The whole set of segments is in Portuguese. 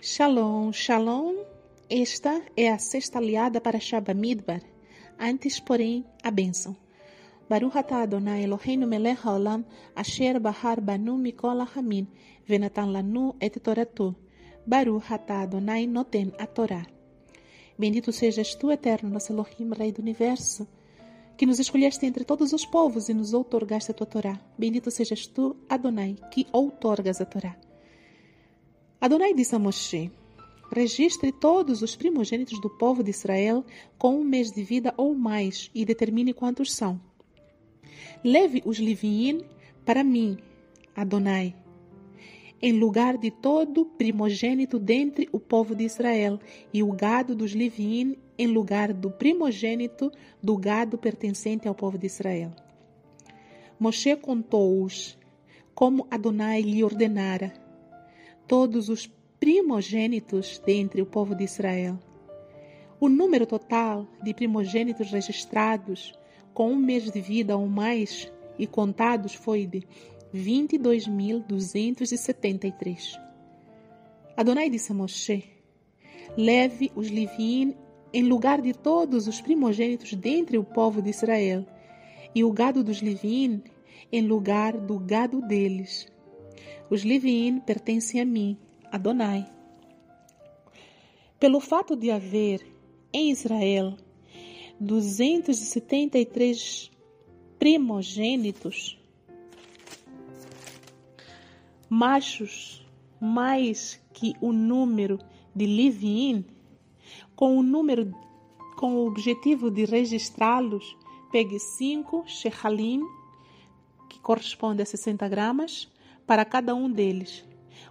Shalom, shalom. Esta é a sexta aliada para Shabamidbar. Antes, porém, a bênção. Baruch atah Adonai Eloheinu melech haolam asher bahar banu mikol hamin venatan lanu et toratu. Baruch atah Adonai noten a Torá. Bendito sejas tu, eterno nosso Elohim, Rei do Universo, que nos escolheste entre todos os povos e nos outorgaste a tua Torá. Bendito sejas tu, Adonai, que outorgas a Torá. Adonai disse a Moshe: Registre todos os primogênitos do povo de Israel com um mês de vida ou mais e determine quantos são. Leve os Liviim para mim, Adonai, em lugar de todo primogênito dentre o povo de Israel, e o gado dos Liviim em lugar do primogênito do gado pertencente ao povo de Israel. Moshe contou-os como Adonai lhe ordenara todos os primogênitos dentre o povo de Israel. O número total de primogênitos registrados com um mês de vida ou mais e contados foi de 22.273. Adonai disse a Moshe: Leve os Livim em lugar de todos os primogênitos dentre o povo de Israel, e o gado dos Livim em lugar do gado deles os Livim pertencem a mim, Adonai. Pelo fato de haver em Israel 273 primogênitos, machos mais que o número de Livim, com o número com o objetivo de registrá-los, pegue 5 shechalim, que corresponde a 60 gramas, para cada um deles.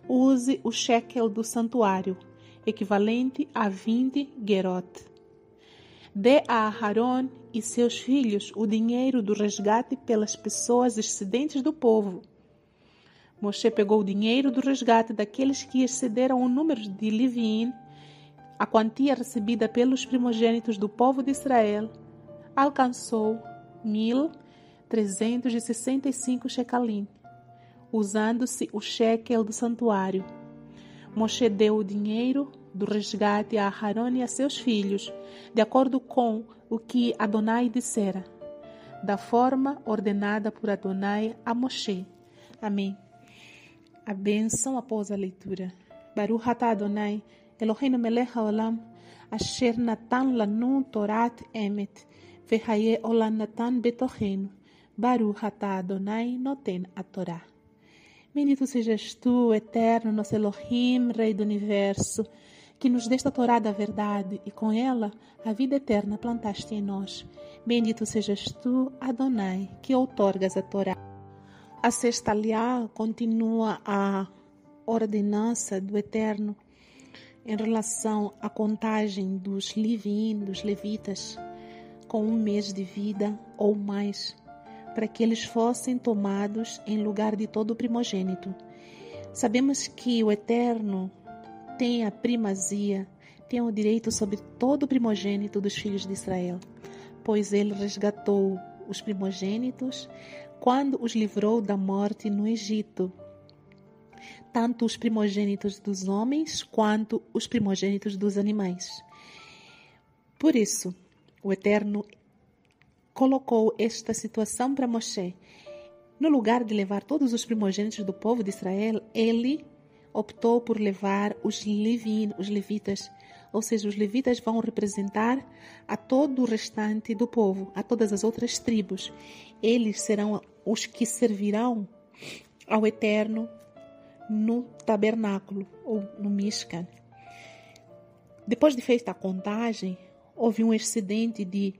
Use o shekel do santuário, equivalente a 20 gerot. Dê a Aharon e seus filhos o dinheiro do resgate pelas pessoas excedentes do povo. Moshe pegou o dinheiro do resgate daqueles que excederam o número de Livim, a quantia recebida pelos primogênitos do povo de Israel, alcançou 1.365 shekalim usando-se o shekel do santuário. Moshe deu o dinheiro do resgate a Aharon e a seus filhos, de acordo com o que Adonai dissera, da forma ordenada por Adonai a Moshe. Amém. A bênção após a leitura. Baruch atah Adonai, Eloheinu melech haolam, asher natan lanu torat emet, vehaye olam natan betochenu. Baruch atah Adonai noten a Torá. Bendito sejas tu, eterno, nosso Elohim, Rei do Universo, que nos desta Torá da verdade e com ela a vida eterna plantaste em nós. Bendito sejas tu, Adonai, que outorgas a Torá. A sexta aliá continua a ordenança do Eterno em relação à contagem dos Livim, dos levitas, com um mês de vida ou mais para que eles fossem tomados em lugar de todo o primogênito. Sabemos que o Eterno tem a primazia, tem o direito sobre todo o primogênito dos filhos de Israel, pois ele resgatou os primogênitos quando os livrou da morte no Egito, tanto os primogênitos dos homens quanto os primogênitos dos animais. Por isso, o Eterno colocou esta situação para Moshe. No lugar de levar todos os primogênitos do povo de Israel, ele optou por levar os levin, os levitas, ou seja, os levitas vão representar a todo o restante do povo, a todas as outras tribos. Eles serão os que servirão ao Eterno no tabernáculo ou no Mishkan. Depois de feita a contagem, houve um excedente de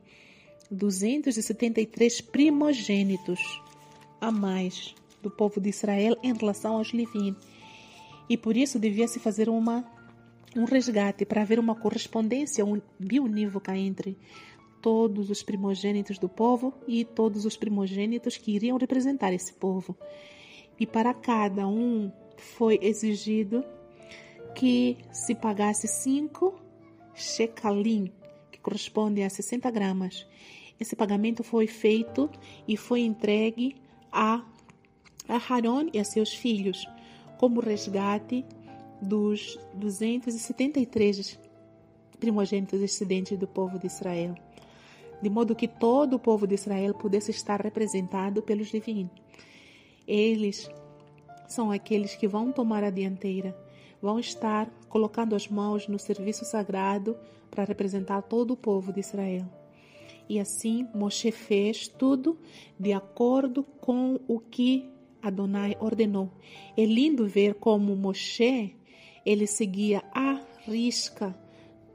273 primogênitos a mais do povo de Israel em relação aos Livim. E por isso devia se fazer uma, um resgate para haver uma correspondência bionívoca entre todos os primogênitos do povo e todos os primogênitos que iriam representar esse povo. E para cada um foi exigido que se pagasse cinco shekalim, corresponde a 60 gramas, esse pagamento foi feito e foi entregue a, a Haron e a seus filhos como resgate dos 273 primogênitos descendentes do povo de Israel, de modo que todo o povo de Israel pudesse estar representado pelos divinos. Eles são aqueles que vão tomar a dianteira, vão estar colocando as mãos no serviço sagrado para representar todo o povo de Israel. E assim Moshe fez tudo de acordo com o que Adonai ordenou. É lindo ver como Moshe ele seguia à risca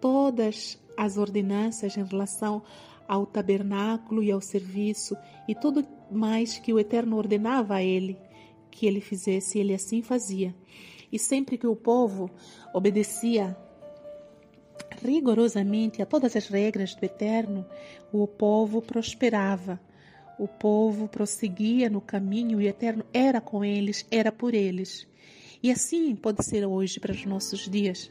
todas as ordenanças em relação ao tabernáculo e ao serviço e tudo mais que o Eterno ordenava a ele que ele fizesse, ele assim fazia. E sempre que o povo obedecia rigorosamente a todas as regras do Eterno, o povo prosperava. O povo prosseguia no caminho e o Eterno era com eles, era por eles. E assim pode ser hoje para os nossos dias.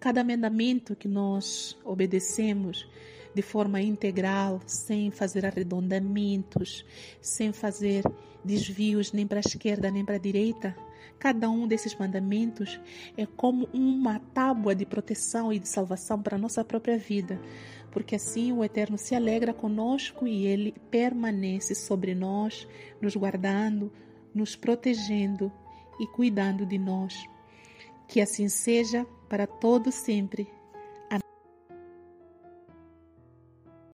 Cada mandamento que nós obedecemos de forma integral, sem fazer arredondamentos, sem fazer desvios nem para a esquerda nem para a direita, Cada um desses mandamentos é como uma tábua de proteção e de salvação para a nossa própria vida, porque assim o Eterno se alegra conosco e ele permanece sobre nós, nos guardando, nos protegendo e cuidando de nós. Que assim seja para todo sempre.